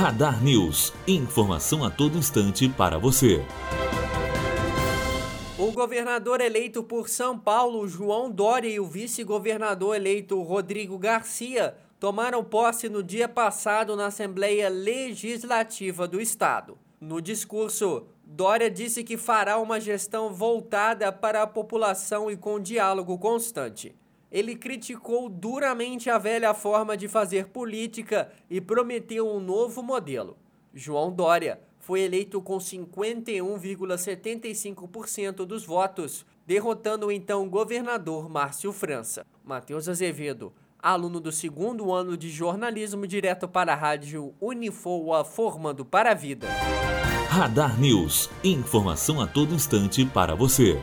Radar News. Informação a todo instante para você. O governador eleito por São Paulo, João Dória, e o vice-governador eleito, Rodrigo Garcia, tomaram posse no dia passado na Assembleia Legislativa do Estado. No discurso, Dória disse que fará uma gestão voltada para a população e com diálogo constante ele criticou duramente a velha forma de fazer política e prometeu um novo modelo. João Dória foi eleito com 51,75% dos votos, derrotando o então governador Márcio França. Matheus Azevedo, aluno do segundo ano de jornalismo direto para a rádio Unifoa, formando para a vida. Radar News, informação a todo instante para você.